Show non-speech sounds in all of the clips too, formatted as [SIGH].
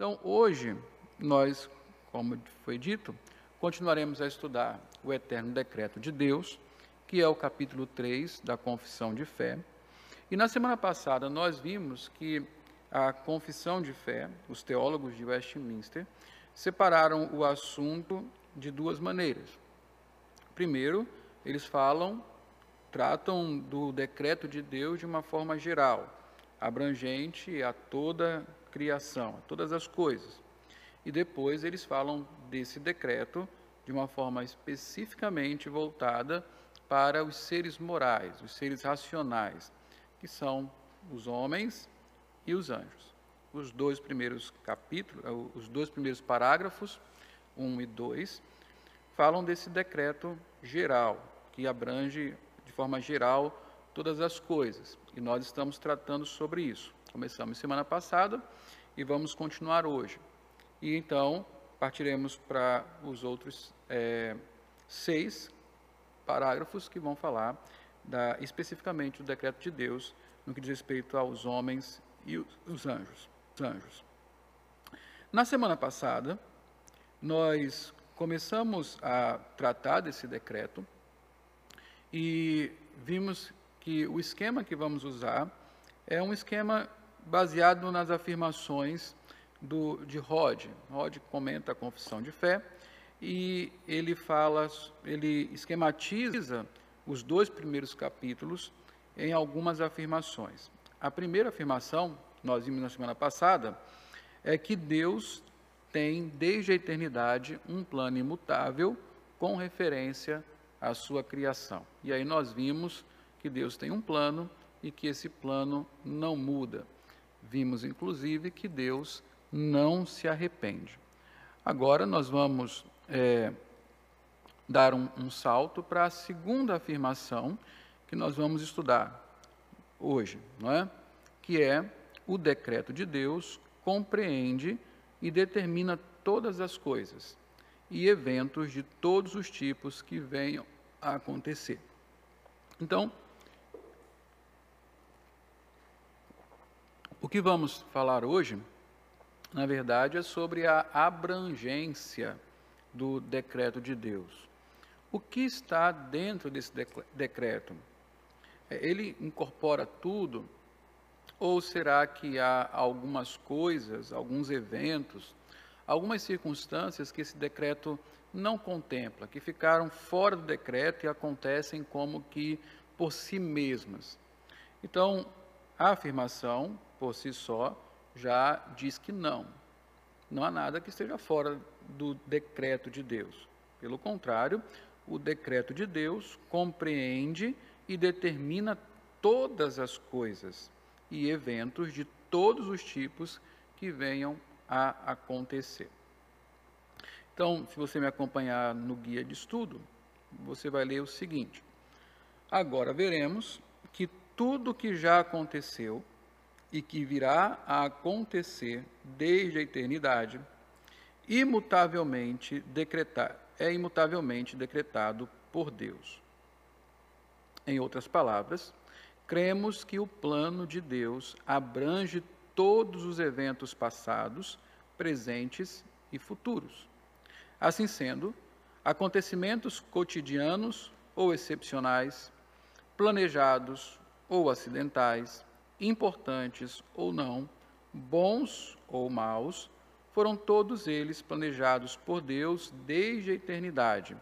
Então, hoje, nós, como foi dito, continuaremos a estudar o eterno decreto de Deus, que é o capítulo 3 da Confissão de Fé. E na semana passada nós vimos que a confissão de fé, os teólogos de Westminster, separaram o assunto de duas maneiras. Primeiro, eles falam, tratam do decreto de Deus de uma forma geral, abrangente a toda criação, a todas as coisas. E depois eles falam desse decreto de uma forma especificamente voltada para os seres morais, os seres racionais, que são os homens e os anjos. Os dois primeiros capítulos, eh, os dois primeiros parágrafos, 1 e 2, falam desse decreto geral, que abrange de forma geral todas as coisas. E nós estamos tratando sobre isso. Começamos semana passada e vamos continuar hoje. E então partiremos para os outros é, seis parágrafos que vão falar da, especificamente do decreto de Deus no que diz respeito aos homens e os anjos. Os anjos. Na semana passada, nós começamos a tratar desse decreto e vimos que o esquema que vamos usar é um esquema baseado nas afirmações do, de Rod. Rod comenta a confissão de fé e ele fala, ele esquematiza os dois primeiros capítulos em algumas afirmações. A primeira afirmação, nós vimos na semana passada, é que Deus tem desde a eternidade um plano imutável com referência à sua criação. E aí nós vimos que Deus tem um plano e que esse plano não muda. Vimos inclusive que Deus não se arrepende. Agora nós vamos é, dar um, um salto para a segunda afirmação que nós vamos estudar hoje, não é? Que é o decreto de Deus compreende e determina todas as coisas e eventos de todos os tipos que venham a acontecer. Então, o que vamos falar hoje na verdade, é sobre a abrangência do decreto de Deus. O que está dentro desse decreto? É, ele incorpora tudo? Ou será que há algumas coisas, alguns eventos, algumas circunstâncias que esse decreto não contempla, que ficaram fora do decreto e acontecem como que por si mesmas? Então, a afirmação, por si só, já diz que não. Não há nada que esteja fora do decreto de Deus. Pelo contrário, o decreto de Deus compreende e determina todas as coisas e eventos de todos os tipos que venham a acontecer. Então, se você me acompanhar no guia de estudo, você vai ler o seguinte: Agora veremos que tudo que já aconteceu e que virá a acontecer desde a eternidade, imutavelmente decretar, é imutavelmente decretado por Deus. Em outras palavras, cremos que o plano de Deus abrange todos os eventos passados, presentes e futuros. Assim sendo, acontecimentos cotidianos ou excepcionais, planejados ou acidentais, importantes ou não, bons ou maus, foram todos eles planejados por Deus desde a eternidade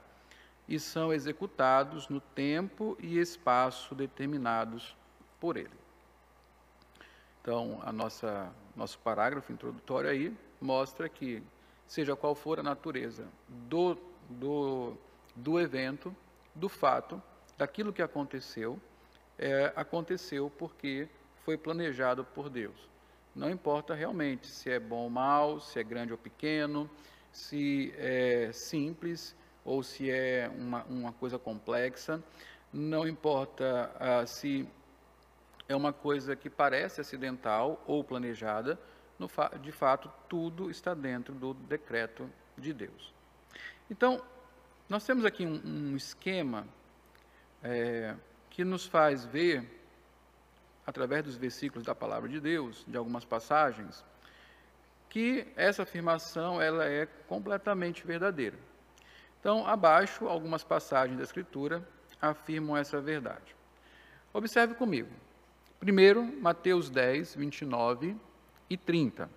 e são executados no tempo e espaço determinados por Ele. Então, a nossa nosso parágrafo introdutório aí mostra que seja qual for a natureza do do, do evento, do fato, daquilo que aconteceu, é, aconteceu porque foi planejado por Deus. Não importa realmente se é bom ou mal, se é grande ou pequeno, se é simples ou se é uma, uma coisa complexa, não importa ah, se é uma coisa que parece acidental ou planejada, fa de fato, tudo está dentro do decreto de Deus. Então, nós temos aqui um, um esquema é, que nos faz ver através dos versículos da palavra de Deus, de algumas passagens, que essa afirmação ela é completamente verdadeira. Então, abaixo, algumas passagens da Escritura afirmam essa verdade. Observe comigo. Primeiro, Mateus 10, 29 e 30.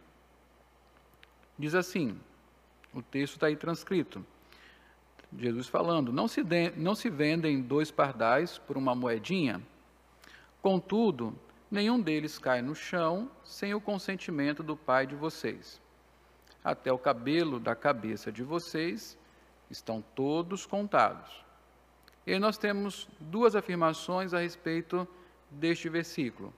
Diz assim: o texto está aí transcrito. Jesus falando: não se, de, não se vendem dois pardais por uma moedinha? Contudo, nenhum deles cai no chão sem o consentimento do Pai de vocês. Até o cabelo da cabeça de vocês estão todos contados. E nós temos duas afirmações a respeito deste versículo.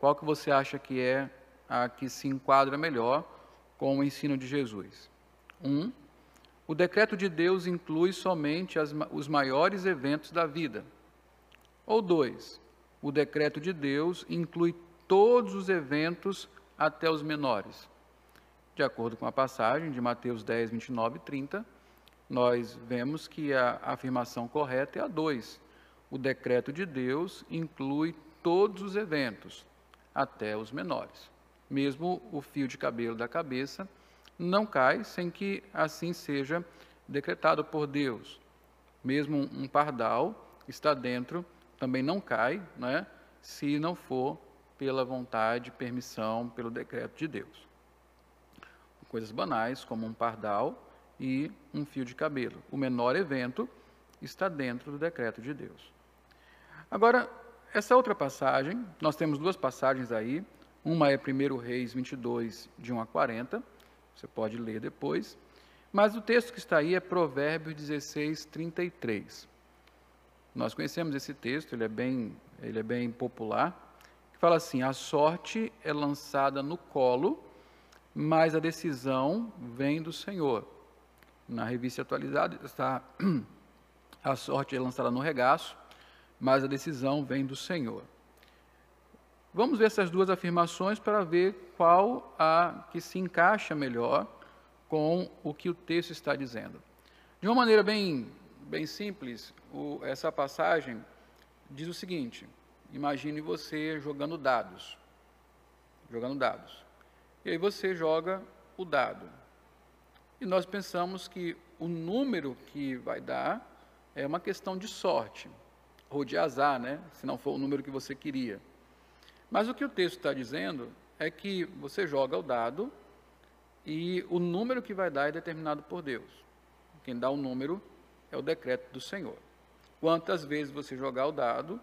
Qual que você acha que é a que se enquadra melhor com o ensino de Jesus? Um, o decreto de Deus inclui somente as, os maiores eventos da vida. Ou dois, o decreto de Deus inclui todos os eventos até os menores. De acordo com a passagem de Mateus 10, 29 e 30, nós vemos que a afirmação correta é a 2. O decreto de Deus inclui todos os eventos, até os menores. Mesmo o fio de cabelo da cabeça não cai sem que assim seja decretado por Deus. Mesmo um pardal está dentro, também não cai, né, se não for pela vontade, permissão, pelo decreto de Deus. Coisas banais, como um pardal, e um fio de cabelo. O menor evento está dentro do decreto de Deus. Agora, essa outra passagem, nós temos duas passagens aí. Uma é 1 Reis 22, de 1 a 40, você pode ler depois. Mas o texto que está aí é Provérbios 16, 33. Nós conhecemos esse texto, ele é bem, ele é bem popular, que fala assim: A sorte é lançada no colo, mas a decisão vem do Senhor na revista atualizada está [CLEARS THROAT] a sorte é lançada no regaço, mas a decisão vem do Senhor. Vamos ver essas duas afirmações para ver qual a que se encaixa melhor com o que o texto está dizendo. De uma maneira bem, bem simples, o, essa passagem diz o seguinte: imagine você jogando dados, jogando dados, e aí você joga o dado. E nós pensamos que o número que vai dar é uma questão de sorte, ou de azar, né? se não for o número que você queria. Mas o que o texto está dizendo é que você joga o dado e o número que vai dar é determinado por Deus. Quem dá o número é o decreto do Senhor. Quantas vezes você jogar o dado,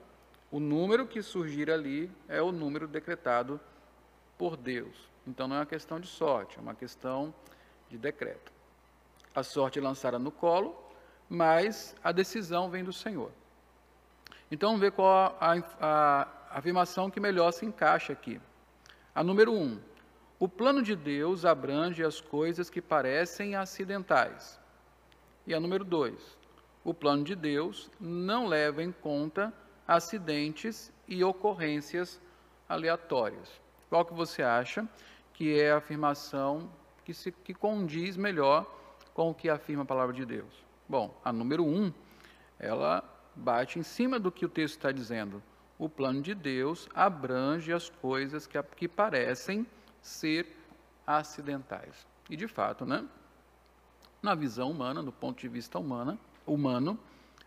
o número que surgir ali é o número decretado por Deus. Então não é uma questão de sorte, é uma questão de decreto. A sorte é lançada no colo, mas a decisão vem do Senhor. Então vamos ver qual a, a, a afirmação que melhor se encaixa aqui. A número um, o plano de Deus abrange as coisas que parecem acidentais. E a número dois, o plano de Deus não leva em conta acidentes e ocorrências aleatórias. Qual que você acha que é a afirmação que, se, que condiz melhor com o que afirma a palavra de Deus? Bom, a número um, ela bate em cima do que o texto está dizendo. O plano de Deus abrange as coisas que, que parecem ser acidentais. E de fato, né? Na visão humana, do ponto de vista humana, humano,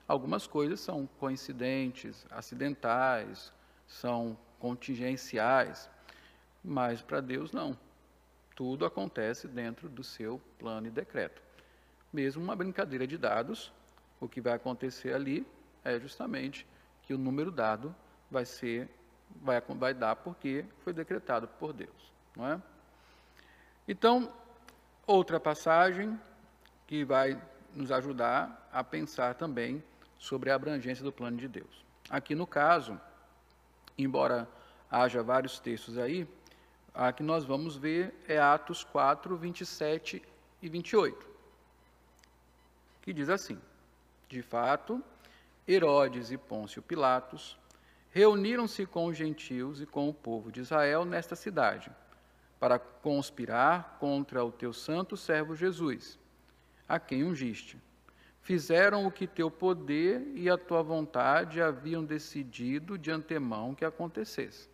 algumas coisas são coincidentes, acidentais, são contingenciais, mas para Deus não. Tudo acontece dentro do seu plano e decreto. Mesmo uma brincadeira de dados, o que vai acontecer ali é justamente que o número dado vai ser vai, vai dar porque foi decretado por Deus, não é? Então, outra passagem que vai nos ajudar a pensar também sobre a abrangência do plano de Deus. Aqui no caso, embora haja vários textos aí, a que nós vamos ver é Atos 4, 27 e 28, que diz assim: De fato, Herodes e Pôncio Pilatos reuniram-se com os gentios e com o povo de Israel nesta cidade, para conspirar contra o teu santo servo Jesus, a quem ungiste. Fizeram o que teu poder e a tua vontade haviam decidido de antemão que acontecesse.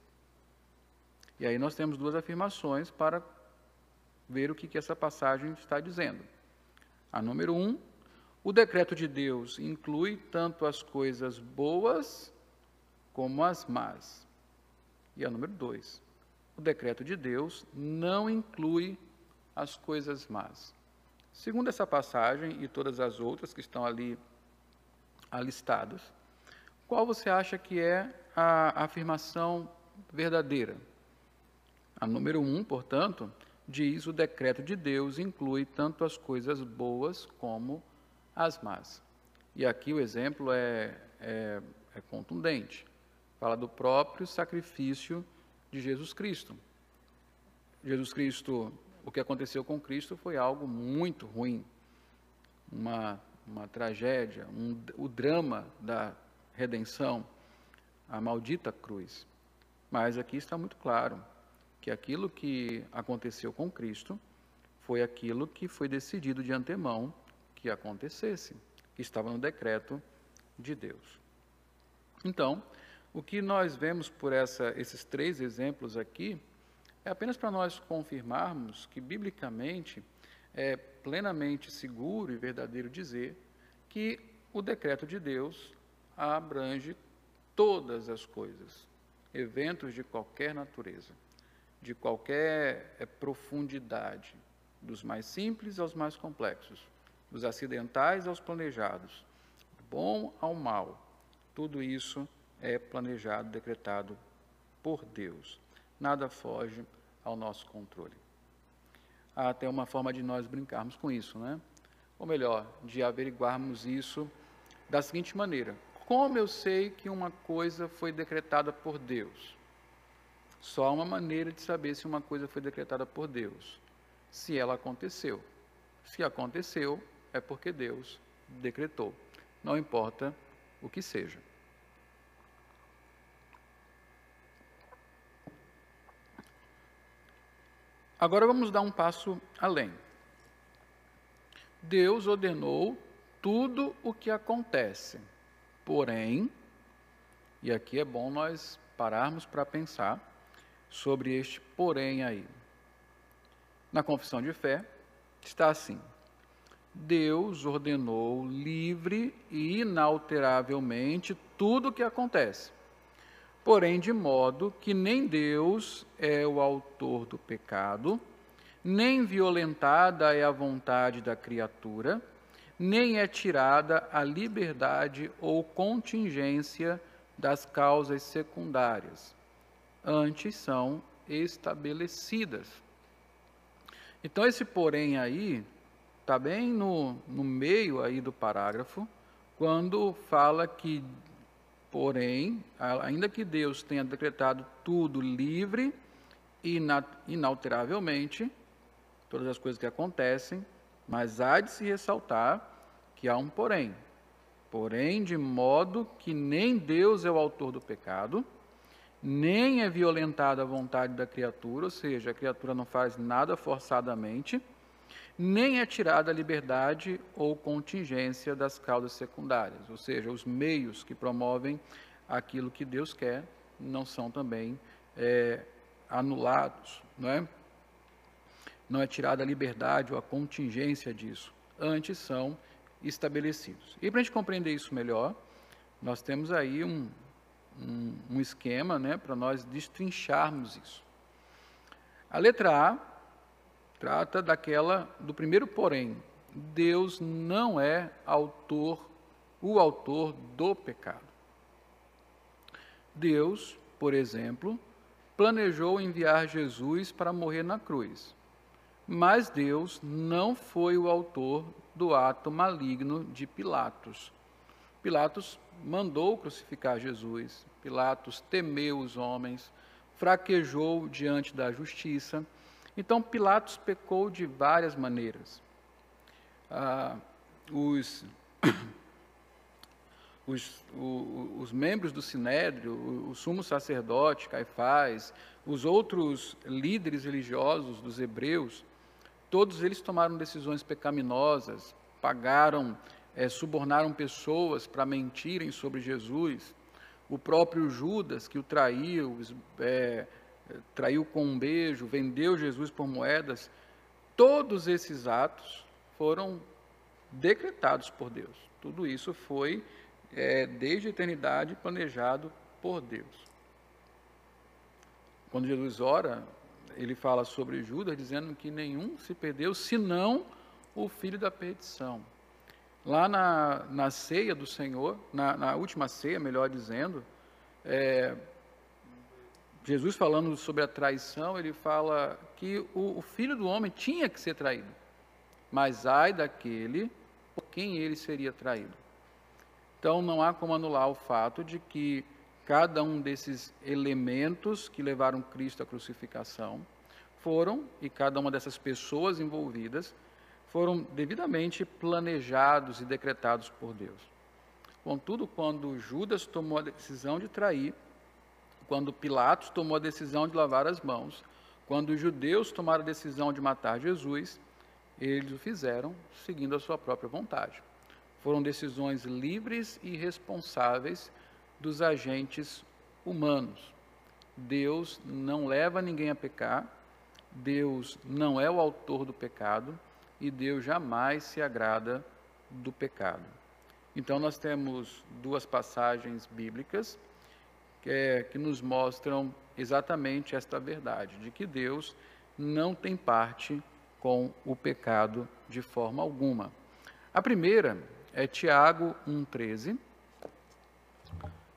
E aí nós temos duas afirmações para ver o que, que essa passagem está dizendo. A número um, o decreto de Deus inclui tanto as coisas boas como as más. E a número dois, o decreto de Deus não inclui as coisas más. Segundo essa passagem e todas as outras que estão ali alistadas, qual você acha que é a afirmação verdadeira? A número um, portanto, diz o decreto de Deus inclui tanto as coisas boas como as más. E aqui o exemplo é, é, é contundente. Fala do próprio sacrifício de Jesus Cristo. Jesus Cristo, o que aconteceu com Cristo foi algo muito ruim, uma, uma tragédia, um, o drama da redenção, a maldita cruz. Mas aqui está muito claro que aquilo que aconteceu com Cristo foi aquilo que foi decidido de antemão que acontecesse, que estava no decreto de Deus. Então, o que nós vemos por essa, esses três exemplos aqui é apenas para nós confirmarmos que, biblicamente, é plenamente seguro e verdadeiro dizer que o decreto de Deus abrange todas as coisas, eventos de qualquer natureza, de qualquer é, profundidade, dos mais simples aos mais complexos, dos acidentais aos planejados, do bom ao mal. Tudo isso é planejado, decretado por Deus. Nada foge ao nosso controle. Há até uma forma de nós brincarmos com isso, né? Ou melhor, de averiguarmos isso da seguinte maneira: como eu sei que uma coisa foi decretada por Deus? Só há uma maneira de saber se uma coisa foi decretada por Deus: se ela aconteceu. Se aconteceu, é porque Deus decretou. Não importa o que seja. Agora vamos dar um passo além. Deus ordenou tudo o que acontece, porém, e aqui é bom nós pararmos para pensar sobre este porém aí. Na confissão de fé está assim: Deus ordenou livre e inalteravelmente tudo o que acontece porém de modo que nem Deus é o autor do pecado, nem violentada é a vontade da criatura, nem é tirada a liberdade ou contingência das causas secundárias, antes são estabelecidas. Então esse porém aí está bem no, no meio aí do parágrafo, quando fala que Porém, ainda que Deus tenha decretado tudo livre e inalteravelmente, todas as coisas que acontecem, mas há de se ressaltar que há um porém. Porém, de modo que nem Deus é o autor do pecado, nem é violentada a vontade da criatura, ou seja, a criatura não faz nada forçadamente, nem é tirada a liberdade ou contingência das causas secundárias, ou seja, os meios que promovem aquilo que Deus quer não são também é, anulados, não é? Não é tirada a liberdade ou a contingência disso, antes são estabelecidos. E para a gente compreender isso melhor, nós temos aí um, um, um esquema né, para nós destrincharmos isso. A letra A trata daquela do primeiro porém. Deus não é autor, o autor do pecado. Deus, por exemplo, planejou enviar Jesus para morrer na cruz. Mas Deus não foi o autor do ato maligno de Pilatos. Pilatos mandou crucificar Jesus. Pilatos temeu os homens, fraquejou diante da justiça então Pilatos pecou de várias maneiras. Ah, os, [COUGHS] os, os, os, membros do Sinédrio, o, o sumo sacerdote Caifás, os outros líderes religiosos dos hebreus, todos eles tomaram decisões pecaminosas, pagaram, é, subornaram pessoas para mentirem sobre Jesus. O próprio Judas, que o traiu, é, traiu com um beijo, vendeu Jesus por moedas, todos esses atos foram decretados por Deus. Tudo isso foi, é, desde a eternidade, planejado por Deus. Quando Jesus ora, ele fala sobre Judas, dizendo que nenhum se perdeu, senão o filho da perdição. Lá na, na ceia do Senhor, na, na última ceia, melhor dizendo, é, Jesus falando sobre a traição, ele fala que o, o, filho do homem tinha que ser traído, mas ai daquele por quem ele seria traído. Então não há como anular o fato de que cada um desses elementos que levaram Cristo à crucificação foram, e cada uma dessas pessoas envolvidas, foram devidamente planejados e decretados por Deus. Contudo, quando Judas tomou a decisão de trair, quando Pilatos tomou a decisão de lavar as mãos, quando os judeus tomaram a decisão de matar Jesus, eles o fizeram seguindo a sua própria vontade. Foram decisões livres e responsáveis dos agentes humanos. Deus não leva ninguém a pecar, Deus não é o autor do pecado e Deus jamais se agrada do pecado. Então, nós temos duas passagens bíblicas é, que nos mostram exatamente esta verdade, de que Deus não tem parte com o pecado de forma alguma. A primeira é Tiago 1,13.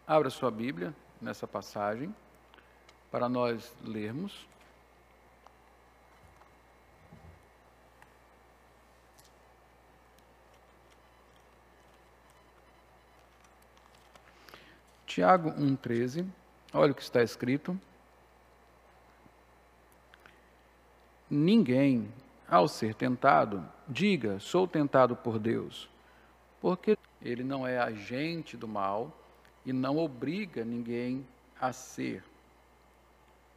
Abra sua Bíblia nessa passagem para nós lermos. Tiago 1,13, olha o que está escrito. Ninguém, ao ser tentado, diga: sou tentado por Deus, porque ele não é agente do mal e não obriga ninguém a ser.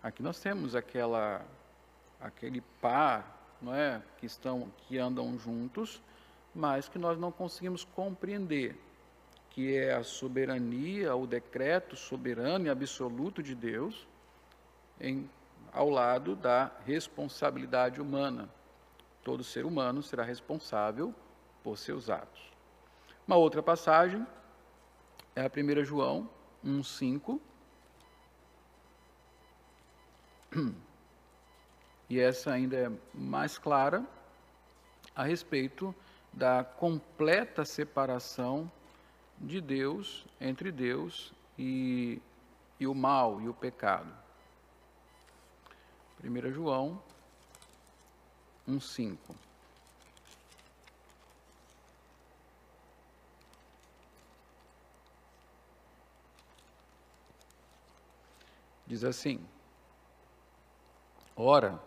Aqui nós temos aquela aquele par, não é, que estão que andam juntos, mas que nós não conseguimos compreender que é a soberania, o decreto soberano e absoluto de Deus, em, ao lado da responsabilidade humana. Todo ser humano será responsável por seus atos. Uma outra passagem é a 1 João 1,5. E essa ainda é mais clara a respeito da completa separação de Deus, entre Deus e, e o mal e o pecado. 1 João 1,5. Diz assim: Ora,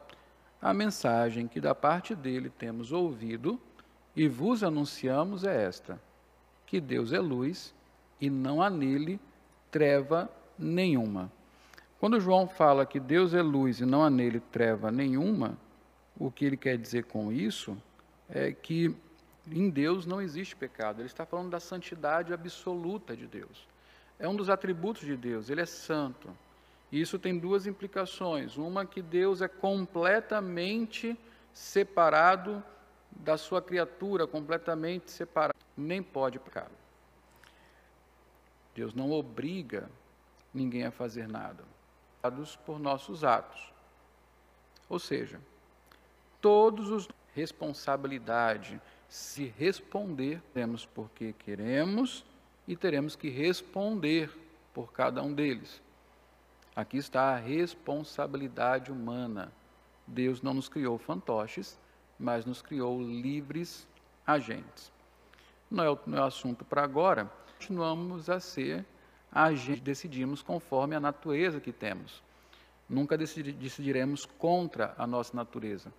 a mensagem que da parte dele temos ouvido e vos anunciamos é esta que Deus é luz e não há nele treva nenhuma. Quando João fala que Deus é luz e não há nele treva nenhuma, o que ele quer dizer com isso é que em Deus não existe pecado. Ele está falando da santidade absoluta de Deus. É um dos atributos de Deus, ele é santo. E isso tem duas implicações. Uma que Deus é completamente separado da sua criatura, completamente separado nem pode pecado. Deus não obriga ninguém a fazer nada, por nossos atos. Ou seja, todos os responsabilidade se responder, temos porque queremos e teremos que responder por cada um deles. Aqui está a responsabilidade humana. Deus não nos criou fantoches, mas nos criou livres agentes não é o, não é o assunto para agora, continuamos a ser agentes, decidimos conforme a natureza que temos. Nunca decidiremos contra a nossa natureza.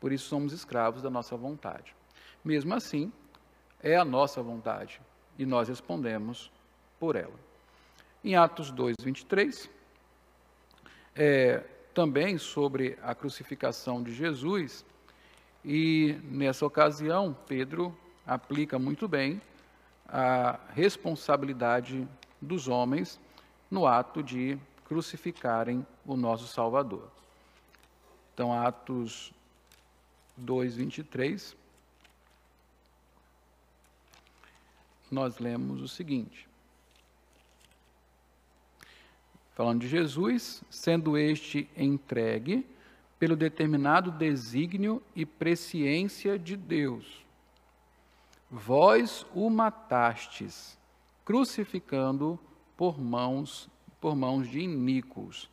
Por isso somos escravos da nossa vontade. Mesmo assim, é a nossa vontade e nós respondemos por ela. Em Atos 2, 23, é, também sobre a crucificação de Jesus, e nessa ocasião, Pedro aplica muito bem a responsabilidade dos homens no ato de crucificarem o nosso Salvador. Então, Atos 2, 23, nós lemos o seguinte. Falando de Jesus, sendo este entregue pelo determinado desígnio e presciência de Deus. Vós o matastes, crucificando por mãos por mãos de iníquos.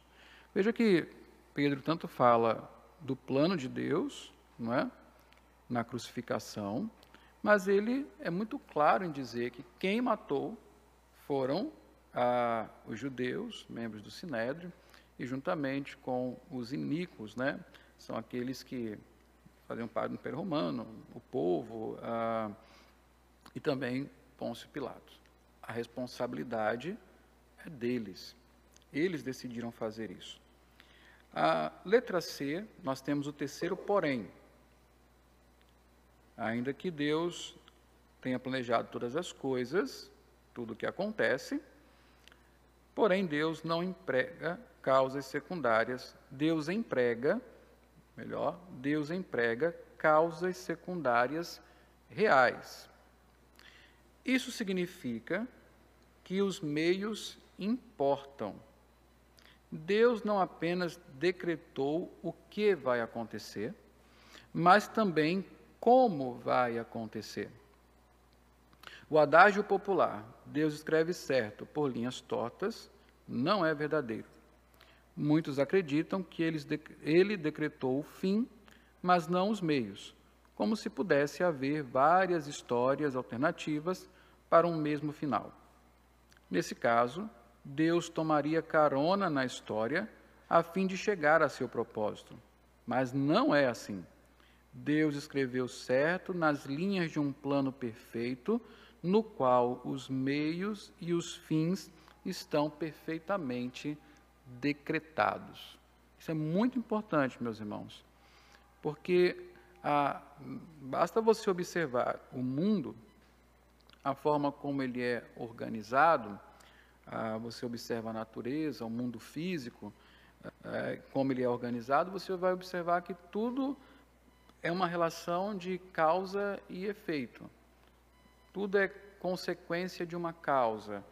Veja que Pedro tanto fala do plano de Deus, não é? Na crucificação, mas ele é muito claro em dizer que quem matou foram ah, os judeus, membros do Sinédrio, e juntamente com os iníquos, né? São aqueles que faziam parte do Império Romano, o povo, ah, e também Pôncio Pilatos. A responsabilidade é deles. Eles decidiram fazer isso. A letra C, nós temos o terceiro porém. Ainda que Deus tenha planejado todas as coisas, tudo o que acontece, porém Deus não emprega causas secundárias. Deus emprega, melhor, Deus emprega causas secundárias reais. Isso significa que os meios importam. Deus não apenas decretou o que vai acontecer, mas também como vai acontecer. O adágio popular, Deus escreve certo por linhas tortas, não é verdadeiro. Muitos acreditam que ele decretou o fim, mas não os meios, como se pudesse haver várias histórias alternativas para um mesmo final. Nesse caso, Deus tomaria carona na história a fim de chegar a seu propósito. Mas não é assim. Deus escreveu certo nas linhas de um plano perfeito, no qual os meios e os fins estão perfeitamente decretados. Isso é muito importante, meus irmãos, porque ah, basta você observar o mundo, a forma como ele é organizado, ah, você observa a natureza, o mundo físico, é, como ele é organizado, você vai observar que tudo é uma relação de causa e efeito. Tudo é consequência de uma causa.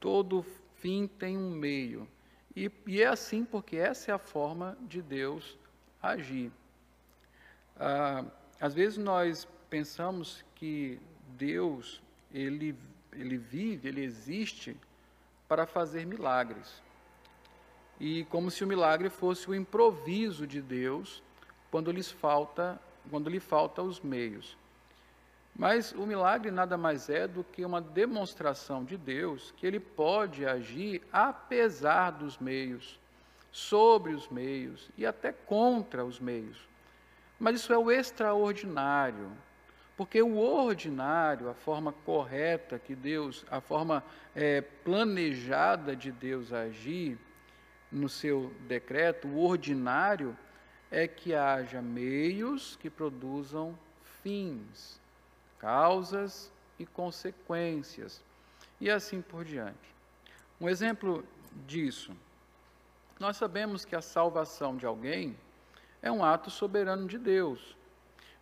Todo fim tem um meio. E, e é assim porque essa é a forma de Deus agir. Ah, às vezes nós pensamos que Deus ele ele vive, ele existe para fazer milagres. E como se o milagre fosse o improviso de Deus quando lhes falta, quando lhe falta os meios. Mas o milagre nada mais é do que uma demonstração de Deus que ele pode agir apesar dos meios, sobre os meios e até contra os meios. Mas isso é o extraordinário, porque o ordinário, a forma correta que Deus, a forma é, planejada de Deus agir no seu decreto, o ordinário é que haja meios que produzam fins, causas e consequências, e assim por diante. Um exemplo disso, nós sabemos que a salvação de alguém é um ato soberano de Deus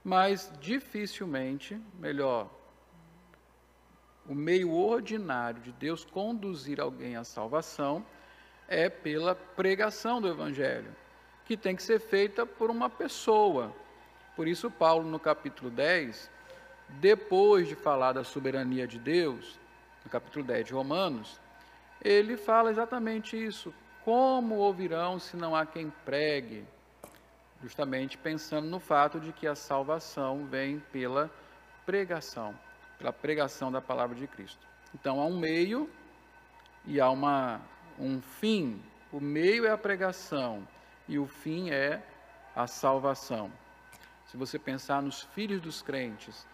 mas dificilmente, melhor, o meio ordinário de Deus conduzir alguém à salvação é pela pregação do Evangelho, que tem que ser feita por uma pessoa. Por isso, Paulo, no capítulo 10, depois de falar da soberania de Deus, no capítulo 10 de Romanos, ele fala exatamente isso. Como ouvirão se não há quem pregue? Justamente pensando no fato de que a salvação vem pela pregação, pela pregação da palavra de Cristo. Então há um meio e há uma, um fim. O meio é a pregação e o fim é a salvação. Se você pensar nos filhos dos crentes,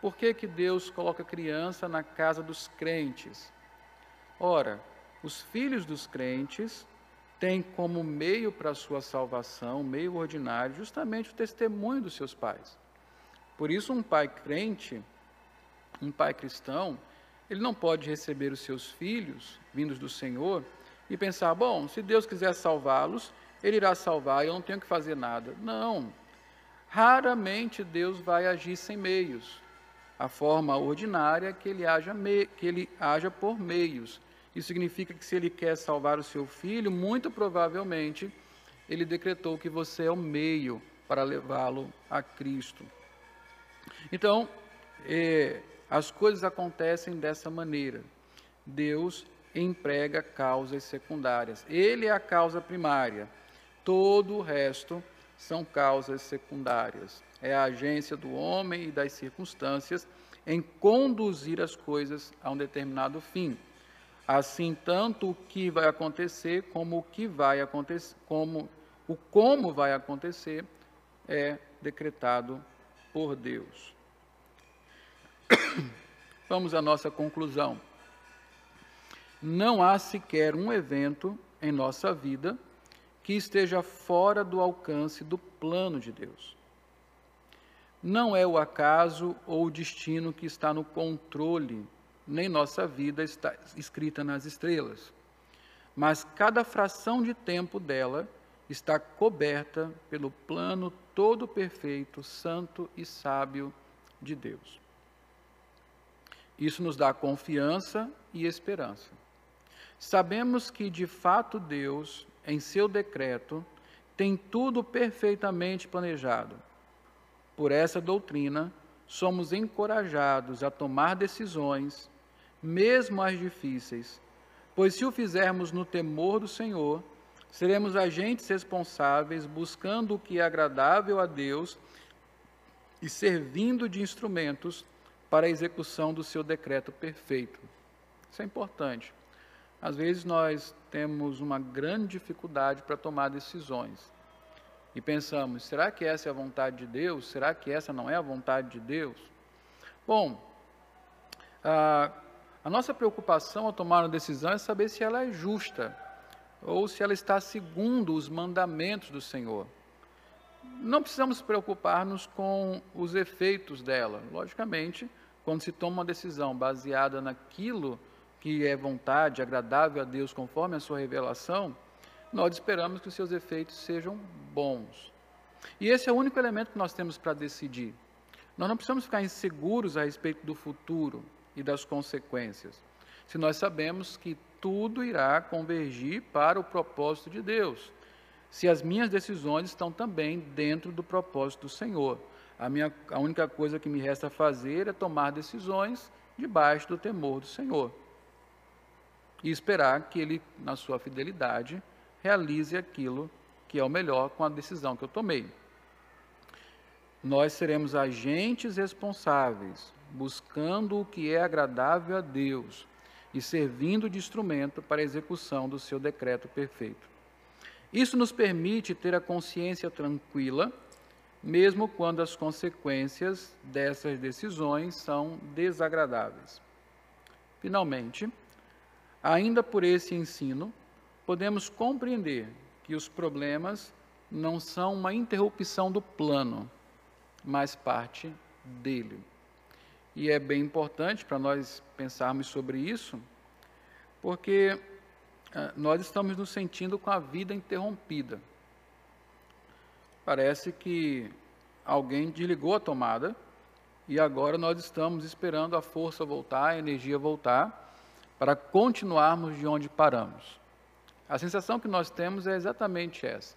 por que, que Deus coloca criança na casa dos crentes? Ora, os filhos dos crentes tem como meio para a sua salvação, meio ordinário, justamente o testemunho dos seus pais. Por isso, um pai crente, um pai cristão, ele não pode receber os seus filhos, vindos do Senhor, e pensar: bom, se Deus quiser salvá-los, ele irá salvar eu não tenho que fazer nada. Não. Raramente Deus vai agir sem meios. A forma ordinária é que ele haja, que ele haja por meios. Isso significa que se ele quer salvar o seu filho, muito provavelmente ele decretou que você é o meio para levá-lo a Cristo. Então, é, as coisas acontecem dessa maneira. Deus emprega causas secundárias. Ele é a causa primária. Todo o resto são causas secundárias. É a agência do homem e das circunstâncias em conduzir as coisas a um determinado fim. Assim, tanto o que vai acontecer como o que vai acontecer, como o como vai acontecer é decretado por Deus. [COUGHS] Vamos à nossa conclusão. Não há sequer um evento em nossa vida que esteja fora do alcance do plano de Deus. Não é o acaso ou o destino que está no controle, nem nossa vida está escrita nas estrelas, mas cada fração de tempo dela está coberta pelo plano todo perfeito, santo e sábio de Deus. Isso nos dá confiança e esperança. Sabemos que, de fato, Deus em seu decreto, tem tudo perfeitamente planejado. Por essa doutrina, somos encorajados a tomar decisões, mesmo as difíceis, pois se o fizermos no temor do Senhor, seremos agentes responsáveis buscando o que é agradável a Deus e servindo de instrumentos para a execução do seu decreto perfeito. Isso é importante. Às vezes nós temos uma grande dificuldade para tomar decisões. E pensamos, será que essa é a vontade de Deus? Será que essa não é a vontade de Deus? Bom, a, a nossa preocupação ao tomar uma decisão é saber se ela é justa ou se ela está segundo os mandamentos do Senhor. Não precisamos preocupar-nos com os efeitos dela. Logicamente, quando se toma uma decisão baseada naquilo que é vontade, agradável a Deus conforme a sua revelação, nós esperamos que os seus efeitos sejam bons. E esse é o único elemento que nós temos para decidir. Nós não precisamos ficar inseguros a respeito do futuro e das consequências, se nós sabemos que tudo irá convergir para o propósito de Deus. Se as minhas decisões estão também dentro do propósito do Senhor. A, minha, a única coisa que me resta fazer é tomar decisões debaixo do temor do Senhor e esperar que ele, na sua fidelidade, realize aquilo que é o melhor com a decisão que eu tomei. Nós seremos agentes responsáveis, buscando o que é agradável a Deus e servindo de instrumento para a execução do seu decreto perfeito. Isso nos permite ter a consciência tranquila, mesmo quando as consequências dessas decisões são desagradáveis. Finalmente, Ainda por esse ensino, podemos compreender que os problemas não são uma interrupção do plano, mas parte dele. E é bem importante para nós pensarmos sobre isso, porque ah, nós estamos nos sentindo com a vida interrompida. Parece que alguém desligou a tomada e agora nós estamos esperando a força voltar, a energia voltar para continuarmos de onde paramos. A sensação que nós temos é exatamente essa.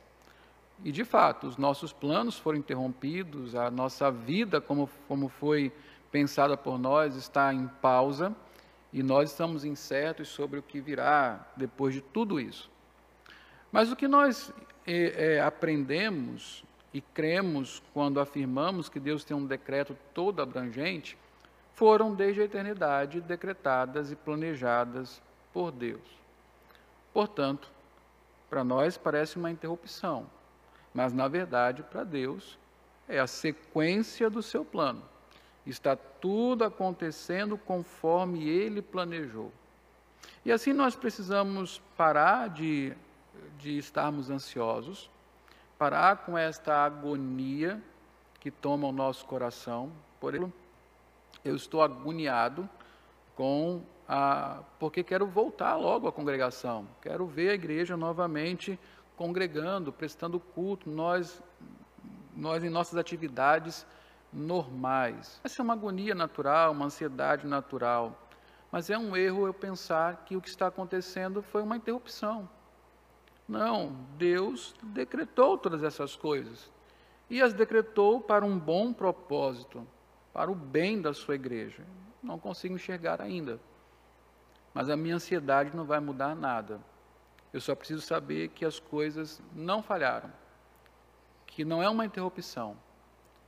E, de fato, os nossos planos foram interrompidos, a nossa vida, como, como foi pensada por nós, está em pausa e nós estamos incertos sobre o que virá depois de tudo isso. Mas o que nós é, é, aprendemos e cremos quando afirmamos que Deus tem um decreto todo abrangente foram desde a eternidade decretadas e planejadas por Deus. Portanto, para nós parece uma interrupção, mas na verdade para Deus é a sequência do seu plano. Está tudo acontecendo conforme ele planejou. E assim nós precisamos parar de, de estarmos ansiosos, parar com esta agonia que toma o nosso coração. Por exemplo, eu estou agoniado com a porque quero voltar logo à congregação, quero ver a igreja novamente congregando, prestando culto. Nós nós em nossas atividades normais. Essa é uma agonia natural, uma ansiedade natural. Mas é um erro eu pensar que o que está acontecendo foi uma interrupção. Não, Deus decretou todas essas coisas. E as decretou para um bom propósito, para o bem da sua igreja. Não consigo enxergar ainda. Mas a minha ansiedade não vai mudar nada. Eu só preciso saber que as coisas não falharam, que não é uma interrupção,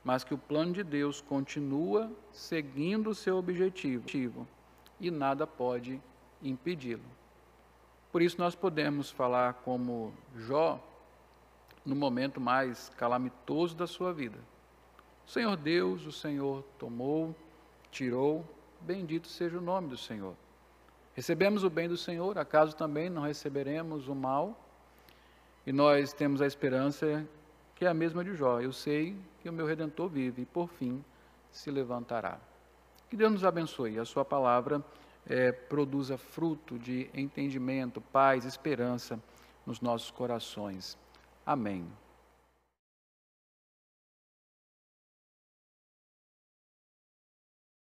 mas que o plano de Deus continua seguindo o seu objetivo e nada pode impedi-lo. Por isso nós podemos falar como Jó no momento mais calamitoso da sua vida. O Senhor Deus, o Senhor tomou, tirou, bendito seja o nome do Senhor. Recebemos o bem do Senhor, acaso também não receberemos o mal? E nós temos a esperança que é a mesma de Jó. Eu sei que o meu redentor vive e por fim se levantará. Que Deus nos abençoe. A sua palavra é, produza fruto de entendimento, paz, esperança nos nossos corações. Amém.